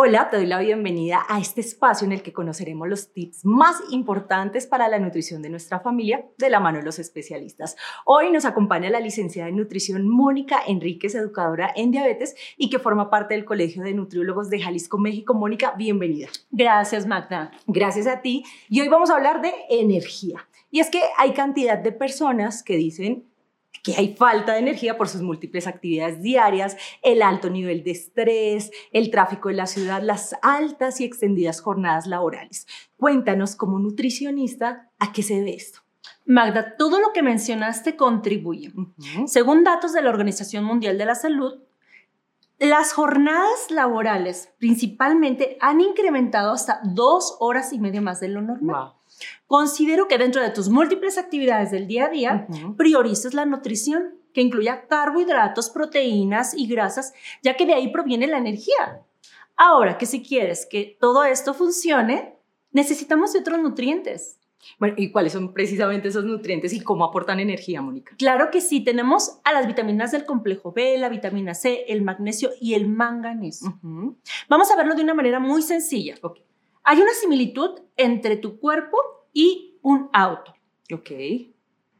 Hola, te doy la bienvenida a este espacio en el que conoceremos los tips más importantes para la nutrición de nuestra familia de la mano de los especialistas. Hoy nos acompaña la licenciada en nutrición Mónica Enríquez, educadora en diabetes y que forma parte del Colegio de Nutriólogos de Jalisco, México. Mónica, bienvenida. Gracias, Magda. Gracias a ti. Y hoy vamos a hablar de energía. Y es que hay cantidad de personas que dicen que hay falta de energía por sus múltiples actividades diarias, el alto nivel de estrés, el tráfico de la ciudad, las altas y extendidas jornadas laborales. Cuéntanos como nutricionista a qué se debe esto. Magda, todo lo que mencionaste contribuye. Según datos de la Organización Mundial de la Salud, las jornadas laborales principalmente han incrementado hasta dos horas y media más de lo normal. Considero que dentro de tus múltiples actividades del día a día, priorices la nutrición, que incluya carbohidratos, proteínas y grasas, ya que de ahí proviene la energía. Ahora que si quieres que todo esto funcione, necesitamos de otros nutrientes. Bueno, ¿y cuáles son precisamente esos nutrientes y cómo aportan energía, Mónica? Claro que sí, tenemos a las vitaminas del complejo B, la vitamina C, el magnesio y el manganeso. Vamos a verlo de una manera muy sencilla. Hay una similitud entre tu cuerpo y un auto. Ok.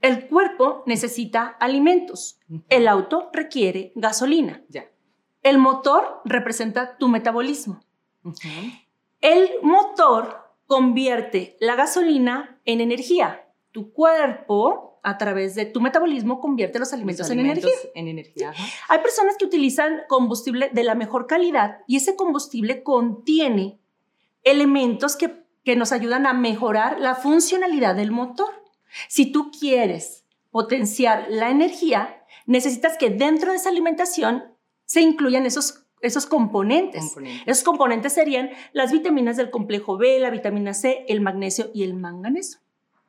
El cuerpo necesita alimentos. El auto requiere gasolina. Ya. El motor representa tu metabolismo. El motor convierte la gasolina en energía. Tu cuerpo, a través de tu metabolismo, convierte los alimentos, en energía. En energía. Hay personas que utilizan combustible de la mejor calidad y ese combustible contiene elementos que, nos ayudan a mejorar la funcionalidad del motor. Si tú quieres potenciar la energía, necesitas que dentro de esa alimentación se incluyan esos, esos componentes. componentes. Esos componentes serían las vitaminas del complejo B, la vitamina C, el magnesio y el manganeso.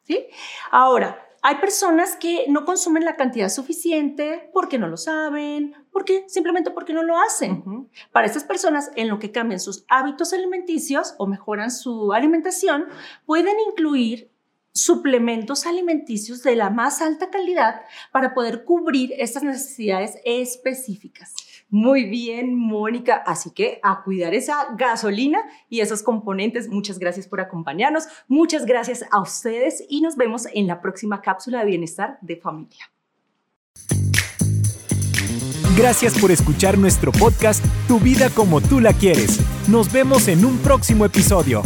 ¿sí? Ahora, hay personas que no consumen la cantidad suficiente porque no lo saben, porque simplemente porque no lo hacen. Para estas personas, en lo que cambian sus hábitos alimenticios o mejoran su alimentación, pueden incluir suplementos alimenticios de la más alta calidad para poder cubrir estas necesidades específicas. Muy bien, Mónica. Así que a cuidar esa gasolina y esos componentes. Muchas gracias por acompañarnos. Muchas gracias a ustedes y nos vemos en la próxima cápsula de bienestar de familia. Gracias por escuchar nuestro podcast Tu vida como tú la quieres. Nos vemos en un próximo episodio.